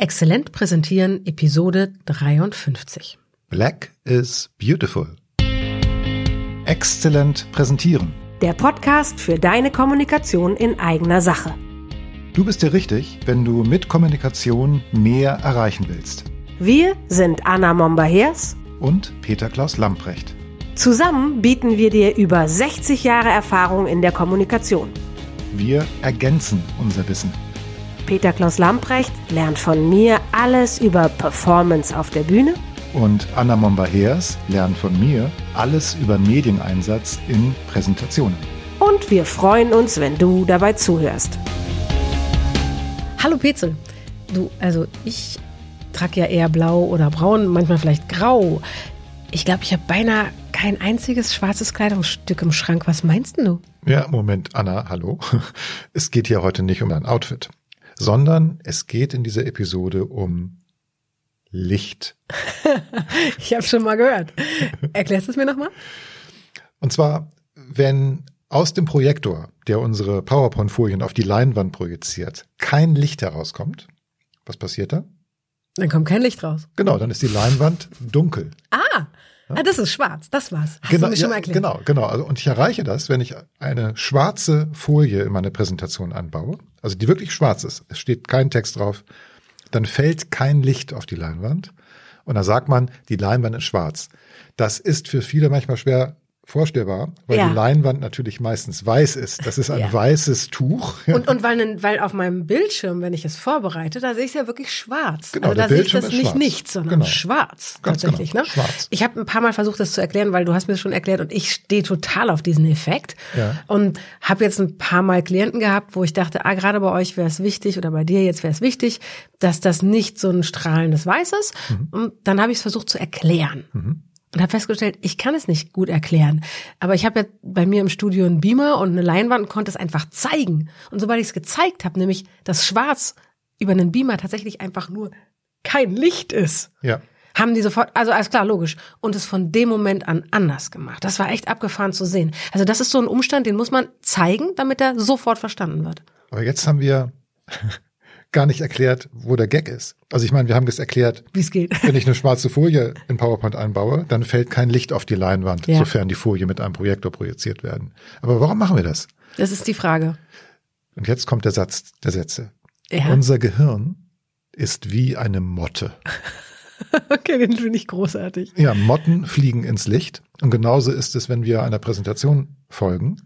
Exzellent präsentieren Episode 53. Black is beautiful. Exzellent präsentieren. Der Podcast für deine Kommunikation in eigener Sache. Du bist dir richtig, wenn du mit Kommunikation mehr erreichen willst. Wir sind Anna Momba-Hers Und Peter Klaus Lamprecht. Zusammen bieten wir dir über 60 Jahre Erfahrung in der Kommunikation. Wir ergänzen unser Wissen. Peter Klaus Lamprecht lernt von mir alles über Performance auf der Bühne Und Anna Momba-Heers lernt von mir alles über Medieneinsatz in Präsentationen. und wir freuen uns, wenn du dabei zuhörst. Hallo Petzel. Du, also ich trage ja eher blau oder braun, manchmal vielleicht grau. Ich glaube, ich habe beinahe kein einziges schwarzes Kleidungsstück im Schrank. Was meinst denn du? Ja, Moment, Anna, hallo. Es geht hier heute nicht um dein Outfit, sondern es geht in dieser Episode um Licht. Ich habe schon mal gehört. Erklärst du es mir nochmal? Und zwar, wenn aus dem Projektor, der unsere PowerPoint-Folien auf die Leinwand projiziert, kein Licht herauskommt, was passiert da? Dann kommt kein Licht raus. Genau, dann ist die Leinwand dunkel. Ah, ah das ist schwarz. Das war's. Hast genau, du mir schon ja, mal erklärt. genau, genau. Also, und ich erreiche das, wenn ich eine schwarze Folie in meine Präsentation anbaue, also die wirklich schwarz ist, es steht kein Text drauf, dann fällt kein Licht auf die Leinwand. Und dann sagt man, die Leinwand ist schwarz. Das ist für viele manchmal schwer vorstellbar, weil Ja. die Leinwand natürlich meistens weiß ist. Das ist ein Ja. weißes Tuch. Und, und weil, weil auf meinem Bildschirm, wenn ich es vorbereite, da sehe ich es ja wirklich schwarz. Genau, also da sehe ich das ist nicht schwarz. nichts, sondern Genau. schwarz Ganz tatsächlich. genau, Ne? schwarz. Ich habe ein paar Mal versucht, das zu erklären, weil du hast mir das schon erklärt und ich stehe total auf diesen Effekt. Ja. Und habe jetzt ein paar Mal Klienten gehabt, wo ich dachte, ah, gerade bei euch wäre es wichtig oder bei dir jetzt wäre es wichtig, dass das nicht so ein strahlendes Weiß ist. Mhm. Und dann habe ich es versucht zu erklären. Und habe festgestellt, ich kann es nicht gut erklären. Aber ich habe ja bei mir im Studio einen Beamer und eine Leinwand und konnte es einfach zeigen. Und sobald ich es gezeigt habe, nämlich dass Schwarz über einen Beamer tatsächlich einfach nur kein Licht ist, Ja. haben die sofort, also alles klar, logisch, und es von dem Moment an anders gemacht. Das war echt abgefahren zu sehen. Also das ist so ein Umstand, den muss man zeigen, damit er sofort verstanden wird. Aber jetzt haben wir gar nicht erklärt, wo der Gag ist. Also ich meine, wir haben das erklärt, Wie es geht. wenn ich eine schwarze Folie in PowerPoint einbaue, dann fällt kein Licht auf die Leinwand, Ja. sofern die Folie mit einem Projektor projiziert werden. Aber warum machen wir das? Das ist die Frage. Und jetzt kommt der Satz der Sätze. Ja. Unser Gehirn ist wie eine Motte. Okay, den finde ich großartig. Ja, Motten fliegen ins Licht. Und genauso ist es, wenn wir einer Präsentation folgen.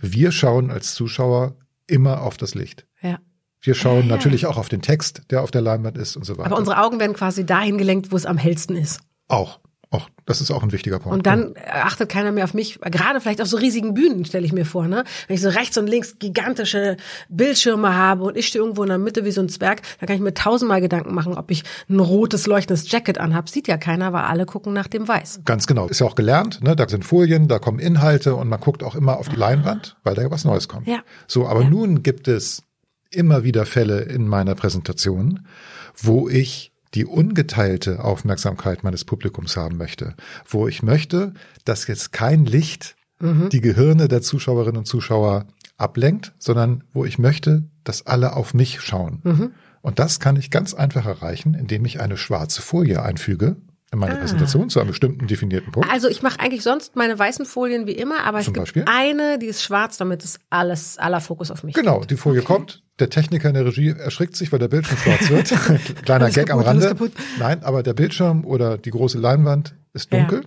Wir schauen als Zuschauer immer auf das Licht. Ja. Wir schauen Ja, ja. natürlich auch auf den Text, der auf der Leinwand ist und so weiter. Aber unsere Augen werden quasi dahin gelenkt, wo es am hellsten ist. auch, auch, das ist auch ein wichtiger Punkt. Und dann achtet keiner mehr auf mich. Gerade vielleicht auf so riesigen Bühnen stelle ich mir vor, ne? Wenn ich so rechts und links gigantische Bildschirme habe und ich stehe irgendwo in der Mitte wie so ein Zwerg, dann kann ich mir tausendmal Gedanken machen, ob ich ein rotes leuchtendes Jacket anhab. Sieht ja keiner, weil alle gucken nach dem Weiß. Ganz genau. Ist ja auch gelernt, ne? Da sind Folien, da kommen Inhalte und man guckt auch immer auf die Leinwand, weil da ja was Neues kommt. Ja. So, aber nun gibt es immer wieder Fälle in meiner Präsentation, wo ich die ungeteilte Aufmerksamkeit meines Publikums haben möchte, wo ich möchte, dass jetzt kein Licht die Gehirne der Zuschauerinnen und Zuschauer ablenkt, sondern wo ich möchte, dass alle auf mich schauen. Und das kann ich ganz einfach erreichen, indem ich eine schwarze Folie einfüge in meine Präsentation zu einem bestimmten definierten Punkt. Also ich mache eigentlich sonst meine weißen Folien wie immer, aber es Zum gibt Beispiel? eine, die ist schwarz, damit ist alles, aller Fokus auf mich. Genau, die Folie kommt. Der Techniker in der Regie erschrickt sich, weil der Bildschirm schwarz wird. Kleiner Alles Gag am kaputt, alles Rande. Nein, aber der Bildschirm oder die große Leinwand ist dunkel,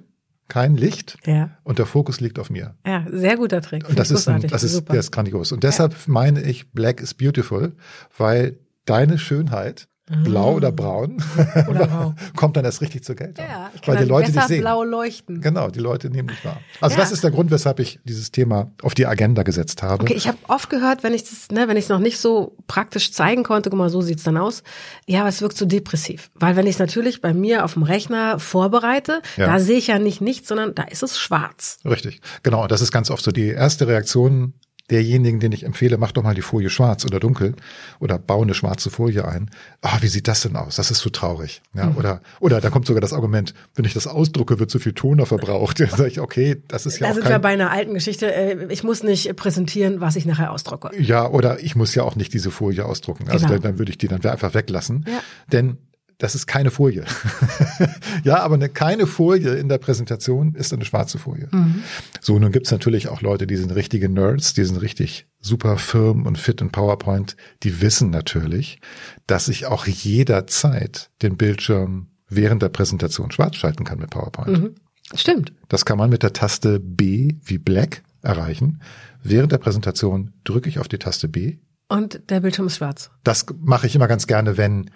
kein Licht Ja. und der Fokus liegt auf mir. Ja, sehr guter Trick. Und das ist, ein, das ist, Super. der ist grandios. Und deshalb meine ich, Black is beautiful, weil deine Schönheit, blau oder braun, Ah. Oder grau. kommt dann erst richtig zur Geltung. Ja, ich kann weil die Leute besser dich sehen. blau leuchten. Genau, die Leute nehmen dich wahr. Also Ja. das ist der Grund, weshalb ich dieses Thema auf die Agenda gesetzt habe. Okay, ich habe oft gehört, wenn ich das, ne, wenn ich es noch nicht so praktisch zeigen konnte, guck mal, so sieht's dann aus. Ja, aber es wirkt so depressiv, weil wenn ich es natürlich bei mir auf dem Rechner vorbereite, Ja. da sehe ich ja nicht nichts, sondern da ist es schwarz. Richtig, genau. Und das ist ganz oft so die erste Reaktion derjenigen, den ich empfehle, mach doch mal die Folie schwarz oder dunkel oder baue eine schwarze Folie ein. Ah, wie sieht das denn aus? Das ist so traurig. Ja, mhm. oder, oder da kommt sogar das Argument, wenn ich das ausdrucke, wird zu viel Toner verbraucht. Dann sage ich, okay, das ist ja da auch sind kein, wir bei einer alten Geschichte. Äh, ich muss nicht präsentieren, was ich nachher ausdrucke. Ja, oder ich muss ja auch nicht diese Folie ausdrucken. Also Genau. dann, dann würde ich die dann einfach weglassen. Ja. Denn das ist keine Folie. ja, aber eine, keine Folie in der Präsentation ist eine schwarze Folie. Mhm. So, nun gibt's natürlich auch Leute, die sind richtige Nerds, die sind richtig super firm und fit in PowerPoint. Die wissen natürlich, dass ich auch jederzeit den Bildschirm während der Präsentation schwarz schalten kann mit PowerPoint. Mhm. Stimmt. Das kann man mit der Taste B wie Black erreichen. Während der Präsentation drücke ich auf die Taste B. Und der Bildschirm ist schwarz. Das mache ich immer ganz gerne, wenn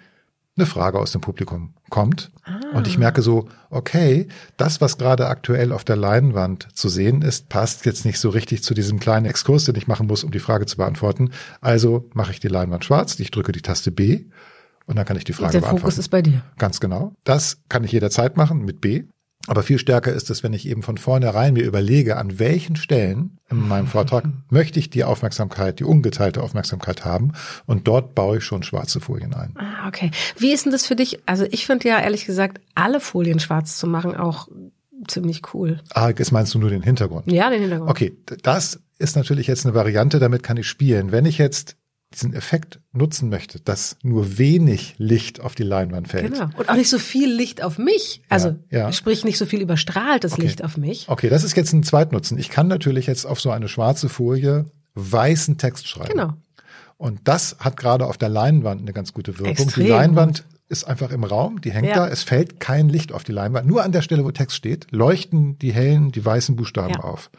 eine Frage aus dem Publikum kommt. Und ich merke so, okay, das, was gerade aktuell auf der Leinwand zu sehen ist, passt jetzt nicht so richtig zu diesem kleinen Exkurs, den ich machen muss, um die Frage zu beantworten. Also mache ich die Leinwand schwarz, ich drücke die Taste B und dann kann ich die Frage der beantworten. Fokus ist bei dir. Ganz genau. Das kann ich jederzeit machen mit B. Aber viel stärker ist es, wenn ich eben von vornherein mir überlege, an welchen Stellen in meinem Vortrag möchte ich die Aufmerksamkeit, die ungeteilte Aufmerksamkeit haben. Und dort baue ich schon schwarze Folien ein. Ah, okay. Wie ist denn das für dich? Also ich finde ja ehrlich gesagt, alle Folien schwarz zu machen auch ziemlich cool. Ah, jetzt meinst du nur den Hintergrund? Ja, den Hintergrund. Okay, das ist natürlich jetzt eine Variante, damit kann ich spielen. Wenn ich jetzt diesen Effekt nutzen möchte, dass nur wenig Licht auf die Leinwand fällt. Genau. Und auch nicht so viel Licht auf mich. Also ja. sprich nicht so viel überstrahltes Okay. Licht auf mich. Okay, das ist jetzt ein Zweitnutzen. Ich kann natürlich jetzt auf so eine schwarze Folie weißen Text schreiben. Genau. Und das hat gerade auf der Leinwand eine ganz gute Wirkung. Extrem die Leinwand ist einfach im Raum, die hängt Ja. da, es fällt kein Licht auf die Leinwand. Nur an der Stelle, wo Text steht, leuchten die hellen, die weißen Buchstaben Ja. auf.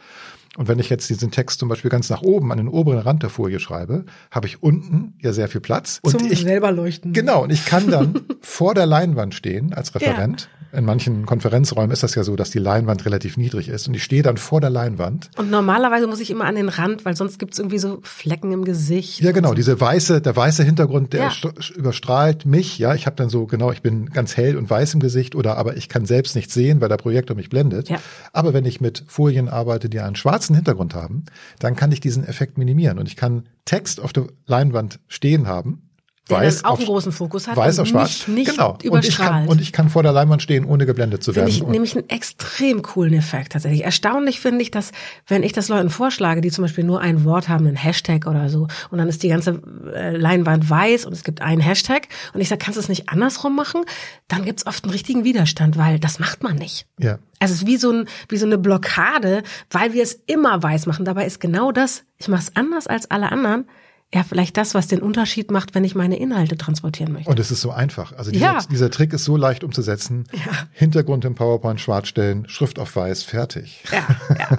Und wenn ich jetzt diesen Text zum Beispiel ganz nach oben an den oberen Rand der Folie schreibe, habe ich unten ja sehr viel Platz. Und Zum ich, selber leuchten. Genau, und ich kann dann vor der Leinwand stehen als Referent. In manchen Konferenzräumen ist das ja so, dass die Leinwand relativ niedrig ist. Und ich stehe dann vor der Leinwand. Und normalerweise muss ich immer an den Rand, weil sonst gibt's irgendwie so Flecken im Gesicht. Ja, genau, diese weiße, der weiße Hintergrund, der Ja. st- überstrahlt mich. Ja, ich habe dann so, genau, ich bin ganz hell und weiß im Gesicht oder aber ich kann selbst nichts sehen, weil der Projektor mich blendet. Ja. Aber wenn ich mit Folien arbeite, die einen schwarzen Hintergrund haben, dann kann ich diesen Effekt minimieren und ich kann Text auf der Leinwand stehen haben. Der weiß dann auch auf, einen großen Fokus hat weiß und auf schwarz. nicht, genau. Und ich, kann, und ich kann vor der Leinwand stehen, ohne geblendet zu Finde werden. ich Und- nämlich einen extrem coolen Effekt tatsächlich. Erstaunlich finde ich, dass wenn ich das Leuten vorschlage, die zum Beispiel nur ein Wort haben, einen Hashtag oder so, und dann ist die ganze äh, Leinwand weiß und es gibt einen Hashtag und ich sage, kannst du es nicht andersrum machen? Dann gibt's oft einen richtigen Widerstand, weil das macht man nicht. ja. Also es ist wie so, ein, wie so eine Blockade, weil wir es immer weiß machen. Dabei ist genau das, ich mache es anders als alle anderen, ja vielleicht das, was den Unterschied macht, wenn ich meine Inhalte transportieren möchte. Und es ist so einfach. Also dieser, Ja. dieser Trick ist so leicht umzusetzen. Ja. Hintergrund im PowerPoint schwarz stellen, Schrift auf weiß, fertig. Ja, ja.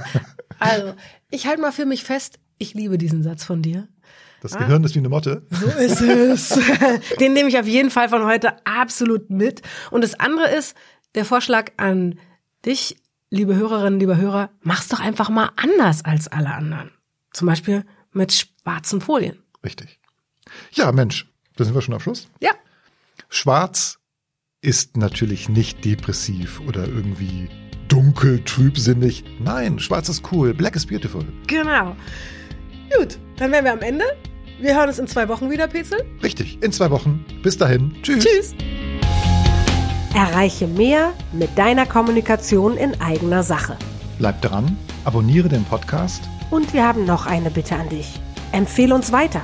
Also, ich halte mal für mich fest, ich liebe diesen Satz von dir. Das Gehirn ist wie eine Motte. So ist es. Den nehme ich auf jeden Fall von heute absolut mit. Und das andere ist der Vorschlag an dich, liebe Hörerinnen, liebe Hörer, mach's doch einfach mal anders als alle anderen. Zum Beispiel mit schwarzen Folien. Richtig. Ja, Mensch, da sind wir schon am Schluss. Ja, Schwarz ist natürlich nicht depressiv oder irgendwie dunkel, trübsinnig. Nein, schwarz ist cool, black is beautiful. genau. Gut, dann wären wir am Ende. Wir hören uns in zwei Wochen wieder, Petzel. Richtig, in zwei Wochen. Bis dahin. Tschüss. Tschüss. Erreiche mehr mit deiner Kommunikation in eigener Sache. Bleib dran, abonniere den Podcast Und wir haben noch eine Bitte an dich. Empfehle uns weiter.